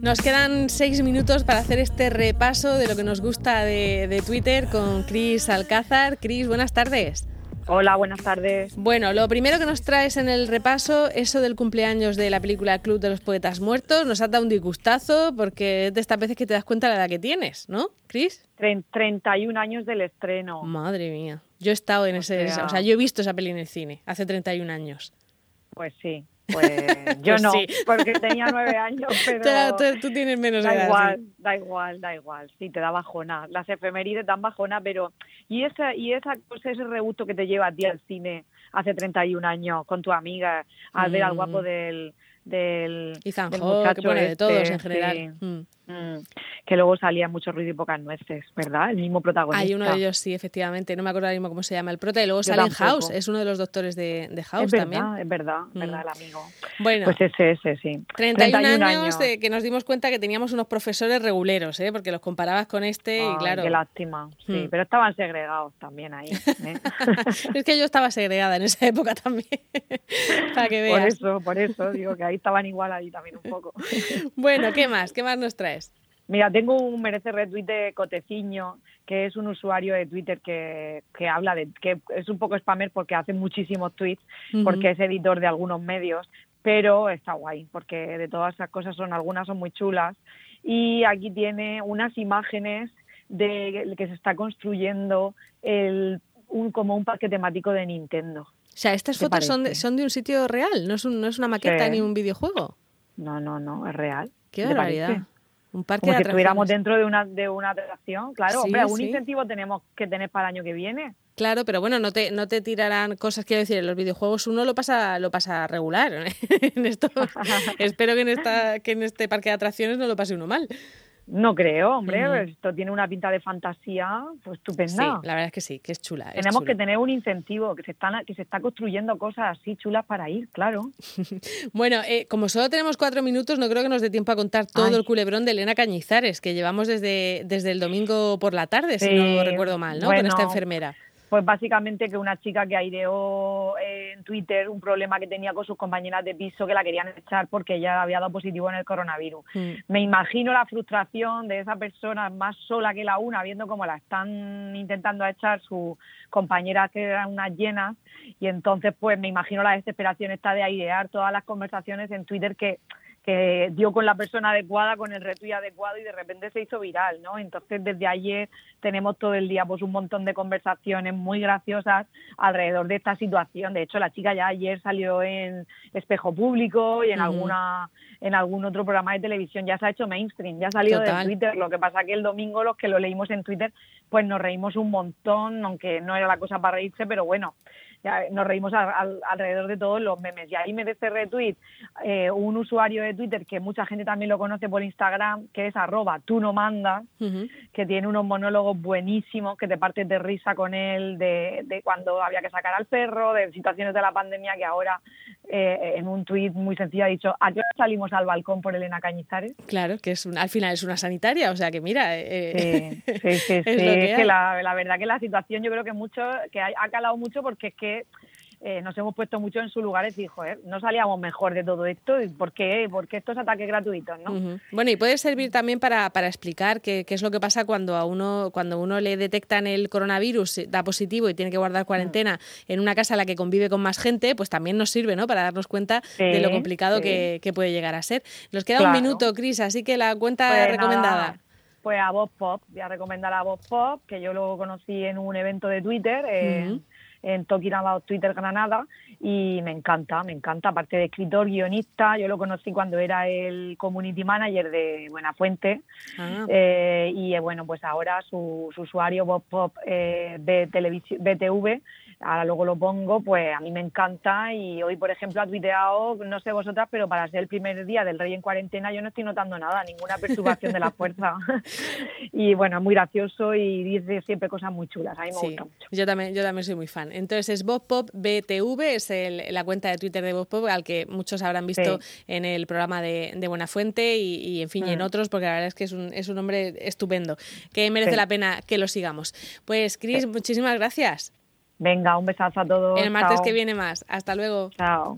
Nos quedan seis minutos para hacer este repaso de lo que nos gusta de, Twitter con Cris Alcázar. Cris, buenas tardes. Hola, buenas tardes. Bueno, lo primero que nos traes en el repaso, eso del cumpleaños de la película Club de los Poetas Muertos, nos ha dado un disgustazo porque es de estas veces que te das cuenta de la edad que tienes, ¿no, Cris? 31 años del estreno. Madre mía. Yo he estado en ese, o sea, yo he visto esa peli en el cine hace 31 años. Pues sí, pues yo Pues no, sí. porque tenía nueve años, pero Tú, tienes menos da edad. igual, sí. da igual, da igual. Sí, te da bajona. Las efemérides dan bajona, pero y esa y esa cosa, ese rebusto que te lleva a ti al cine hace 31 años con tu amiga al ver al Mm. guapo del del, Ethan del muchacho bueno, de este, todos en sí. general. Mm. Mm, que luego salía mucho ruido y pocas nueces, ¿verdad? El mismo protagonista. Hay uno de ellos, sí, efectivamente. No me acuerdo ahora mismo cómo se llama el prota. Y luego sale en. House, es uno de los doctores de, de House es verdad, también. es verdad, es Mm. verdad, el amigo. Bueno, Pues ese, ese, sí. 31, años, de que nos dimos cuenta que teníamos unos profesores reguleros, ¿eh? porque los comparabas con este y claro. Qué lástima, sí, Mm. pero estaban segregados también ahí. ¿eh? es que yo estaba segregada en esa época también. Para que por eso, por eso, digo que ahí estaban igual ahí también un poco. Bueno, ¿qué más? ¿Qué más nos traes? Mira, tengo un merece retweet de Coteciño, que es un usuario de Twitter que, que habla de, que es un poco spammer porque hace muchísimos tweets, porque es editor de algunos medios, pero está guay, porque de todas esas cosas son, algunas son muy chulas. Y aquí tiene unas imágenes de que se está construyendo el, un, como un parque temático de Nintendo. O sea, estas ¿Te fotos son de, son de un sitio real, no es, un- no es una maqueta Sí. ni un videojuego. No, no, no, es real. Qué ¿Te barbaridad. parece? Un parque Como de si estuviéramos dentro de una, de una atracción. Claro, Sí, hombre, algún sí. incentivo tenemos que tener para el año que viene. Claro, pero bueno, no te, no te tirarán cosas, quiero decir, en los videojuegos uno lo pasa, lo pasa regular. en esto, espero que en esta, que en este parque de atracciones no lo pase uno mal. No creo, hombre, esto tiene una pinta de fantasía pues, Sí, estupenda. la verdad es que sí, que es chula. es Tenemos chula. que tener un incentivo, que se están que se está construyendo cosas así chulas para ir, claro. Bueno, eh, como solo tenemos cuatro minutos, no creo que nos dé tiempo a contar todo Ay. el culebrón de Elena Cañizares, que llevamos desde, desde el domingo por la tarde, si Sí, no recuerdo mal, ¿no? Con esta enfermera. Pues básicamente que una chica que aireó en Twitter un problema que tenía con sus compañeras de piso que la querían echar porque ella había dado positivo en el coronavirus. Mm. Me imagino la frustración de esa persona más sola que la una, viendo cómo la están intentando echar sus compañeras que eran unas llenas, y entonces pues me imagino la desesperación esta de airear todas las conversaciones en Twitter que que dio con la persona adecuada, con el retweet adecuado y de repente se hizo viral, ¿no? Entonces desde ayer tenemos todo el día pues un montón de conversaciones muy graciosas alrededor de esta situación. De hecho, la chica ya ayer salió en Espejo Público y en alguna en algún otro programa de televisión ya se ha hecho mainstream, ya ha salido Total. de Twitter. Lo que pasa que el domingo los que lo leímos en Twitter pues nos reímos un montón, aunque no era la cosa para reírse, pero bueno, ya nos reímos al- al- alrededor de todos los memes. Y ahí me de este retweet eh, un usuario de Twitter que mucha gente también lo conoce por Instagram, que es arroba tú no mandas, Ujú. que tiene unos monólogos buenísimos que te partes de risa con él, de, de cuando había que sacar al perro, de situaciones de la pandemia que ahora eh, en un tuit muy sencillo ha dicho, ¿a qué salimos al balcón por Elena Cañizares? Claro, que es un- al final es una sanitaria, o sea que mira, eh, Sí, sí, sí, Es sí, lo que es hay. que la, la verdad que la situación yo creo que mucho, que ha calado mucho porque es que eh, nos hemos puesto mucho en su lugar y decir, joder, no salíamos mejor de todo esto, ¿y ¿por qué? ¿Por qué estos ataques gratuitos, no? Bueno, y puede servir también para, para explicar qué, qué es lo que pasa cuando a uno, cuando uno le detectan el coronavirus, eh, da positivo y tiene que guardar cuarentena en una casa en la que convive con más gente, pues también nos sirve, ¿no? Para darnos cuenta de lo complicado sí. que, que puede llegar a ser. Nos queda un minuto, Cris, así que la cuenta Pues recomendada. nada, pues a Voz Pop, voy a recomendar a Voz Pop, que yo lo conocí en un evento de Twitter. En Talking About Twitter Granada, y me encanta, me encanta, aparte de escritor, guionista, yo lo conocí cuando era el community manager de Buenafuente, Ah. eh, y eh, bueno, pues ahora su, su usuario Bob Pop eh, de televisión, BTV, ahora luego lo pongo, pues a mí me encanta y hoy, por ejemplo, ha tuiteado, no sé vosotras, pero para ser el primer día del rey en cuarentena yo no estoy notando nada, ninguna perturbación de la fuerza. y bueno, es muy gracioso y dice siempre cosas muy chulas, a mí me Sí, gusta mucho. yo también, yo también soy muy fan. Entonces es Bob Pop BTV, es el- la cuenta de Twitter de Bob Pop, al que muchos habrán visto en el programa de, de Buenafuente y, y, en fin, y en Mm. otros, porque la verdad es que es un, es un hombre estupendo, que merece Sí. la pena que lo sigamos. Pues Cris, muchísimas gracias. Venga, un besazo a todos. El martes que viene más. Hasta luego. Chao.